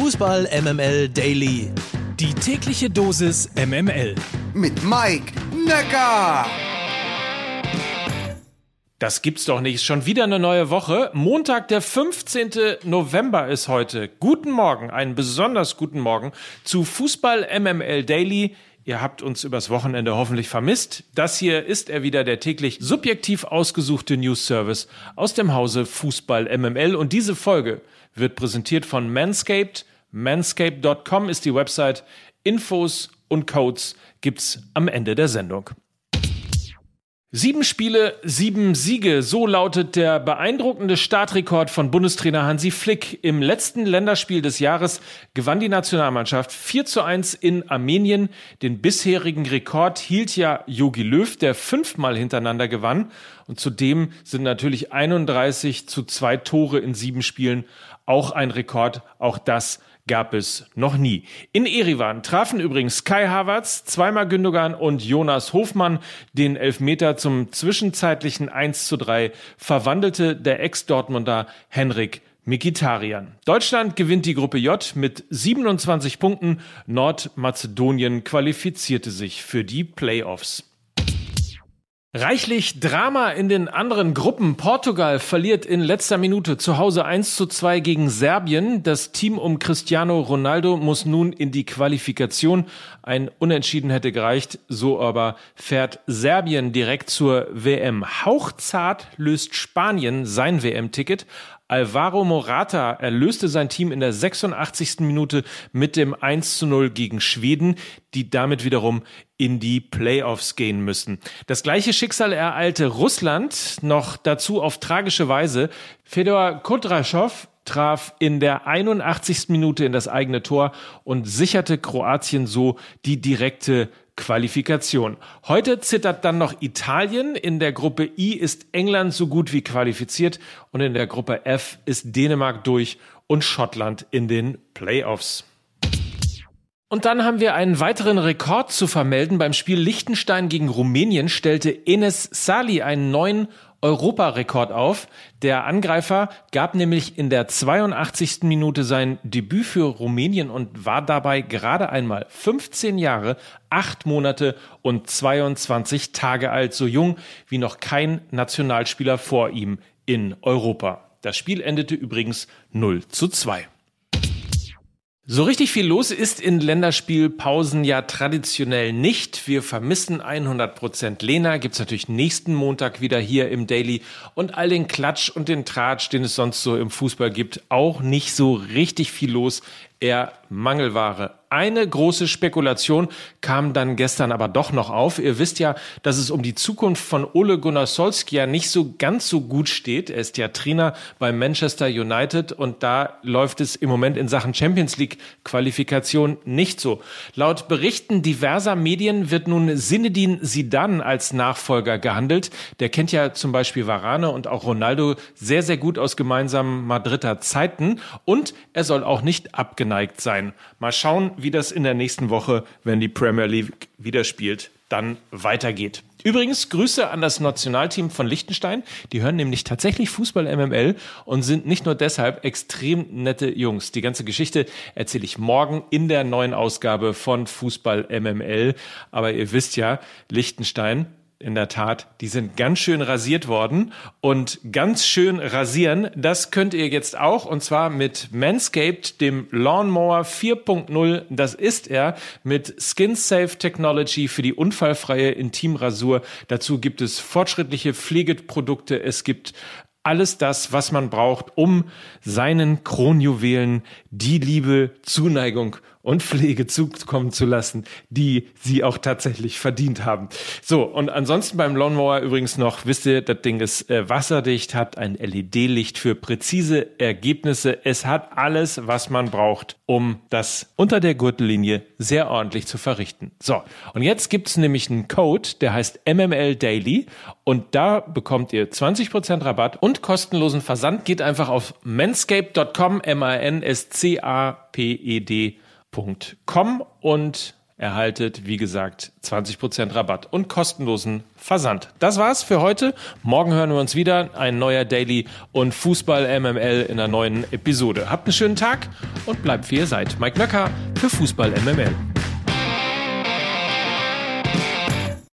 Fußball MML Daily. Die tägliche Dosis MML. Mit Mike Necker. Das gibt's doch nicht. Schon wieder eine neue Woche. Montag, der 15. November ist heute. Guten Morgen, einen besonders guten Morgen zu Fußball MML Daily. Ihr habt uns übers Wochenende hoffentlich vermisst. Das hier ist er wieder, der täglich subjektiv ausgesuchte News Service aus dem Hause Fußball MML. Und diese Folge wird präsentiert von Manscaped. Manscaped.com ist die Website. Infos und Codes gibt's am Ende der Sendung. Sieben Spiele, sieben Siege. So lautet der beeindruckende Startrekord von Bundestrainer Hansi Flick. Im letzten Länderspiel des Jahres gewann die Nationalmannschaft 4 zu 1 in Armenien. Den bisherigen Rekord hielt ja Jogi Löw, der fünfmal hintereinander gewann. Und zudem sind natürlich 31 zu zwei Tore in sieben Spielen auch ein Rekord. Auch das gab es noch nie. In Erivan trafen übrigens Kai Havertz, zweimal Gündogan und Jonas Hofmann. Den Elfmeter zum zwischenzeitlichen 1 zu 3 verwandelte der Ex-Dortmunder Henrik Mikitarian. Deutschland gewinnt die Gruppe J mit 27 Punkten. Nordmazedonien qualifizierte sich für die Playoffs. Reichlich Drama in den anderen Gruppen. Portugal verliert in letzter Minute zu Hause 1 zu 2 gegen Serbien. Das Team um Cristiano Ronaldo muss nun in die Qualifikation. Ein Unentschieden hätte gereicht, so aber fährt Serbien direkt zur WM. Hauchzart löst Spanien sein WM-Ticket. Alvaro Morata erlöste sein Team in der 86. Minute mit dem 1 zu 0 gegen Schweden, die damit wiederum in die Playoffs gehen müssen. Das gleiche Schicksal ereilte Russland, noch dazu auf tragische Weise. Fedor Kudraschow traf in der 81. Minute in das eigene Tor und sicherte Kroatien so die direkte Qualifikation. Heute zittert dann noch Italien. In der Gruppe I ist England so gut wie qualifiziert und in der Gruppe F ist Dänemark durch und Schottland in den Playoffs. Und dann haben wir einen weiteren Rekord zu vermelden. Beim Spiel Liechtenstein gegen Rumänien stellte Enes Sali einen neuen Europarekord auf. Der Angreifer gab nämlich in der 82. Minute sein Debüt für Rumänien und war dabei gerade einmal 15 Jahre, 8 Monate und 22 Tage alt, so jung wie noch kein Nationalspieler vor ihm in Europa. Das Spiel endete übrigens 0 zu 2. So richtig viel los ist in Länderspielpausen ja traditionell nicht. Wir vermissen 100% Lena. Gibt's natürlich nächsten Montag wieder hier im Daily. Und all den Klatsch und den Tratsch, den es sonst so im Fußball gibt, auch nicht so richtig viel los. Eher Mangelware eine große Spekulation kam dann gestern aber doch noch auf. Ihr wisst ja, dass es um die Zukunft von Ole Gunnar Solskjaer nicht so ganz so gut steht. Er ist ja Trainer bei Manchester United und da läuft es im Moment in Sachen Champions League Qualifikation nicht so. Laut Berichten diverser Medien wird nun Sinedin Sidan als Nachfolger gehandelt. Der kennt ja zum Beispiel Varane und auch Ronaldo sehr, sehr gut aus gemeinsamen Madrider Zeiten und er soll auch nicht abgeneigt sein. Mal schauen, wie das in der nächsten Woche, wenn die Premier League wieder spielt, dann weitergeht. Übrigens Grüße an das Nationalteam von Liechtenstein. Die hören nämlich tatsächlich Fußball MML und sind nicht nur deshalb extrem nette Jungs. Die ganze Geschichte erzähle ich morgen in der neuen Ausgabe von Fußball MML. Aber ihr wisst ja, Liechtenstein in der Tat, die sind ganz schön rasiert worden. Und ganz schön rasieren, das könnt ihr jetzt auch und zwar mit Manscaped, dem Lawnmower 4.0, das ist er, mit Skin Safe Technology für die unfallfreie Intimrasur. Dazu gibt es fortschrittliche Pflegeprodukte, es gibt alles das, was man braucht, um seinen Kronjuwelen die Liebe, Zuneigung und Pflege zukommen zu lassen, die sie auch tatsächlich verdient haben. So, und ansonsten beim Lawnmower übrigens noch, wisst ihr, das Ding ist äh, wasserdicht, hat ein LED-Licht für präzise Ergebnisse. Es hat alles, was man braucht, um das unter der Gürtellinie sehr ordentlich zu verrichten. So, und jetzt gibt's nämlich einen Code, der heißt MML Daily und da bekommt ihr 20% Rabatt und kostenlosen Versand. Geht einfach auf manscape.com, M-A-N-S-C-A-P-E-D.com und erhaltet, wie gesagt, 20% Rabatt und kostenlosen Versand. Das war's für heute. Morgen hören wir uns wieder. Ein neuer Daily und Fußball MML in einer neuen Episode. Habt einen schönen Tag und bleibt wie ihr seid. Mike Nöcker für Fußball MML.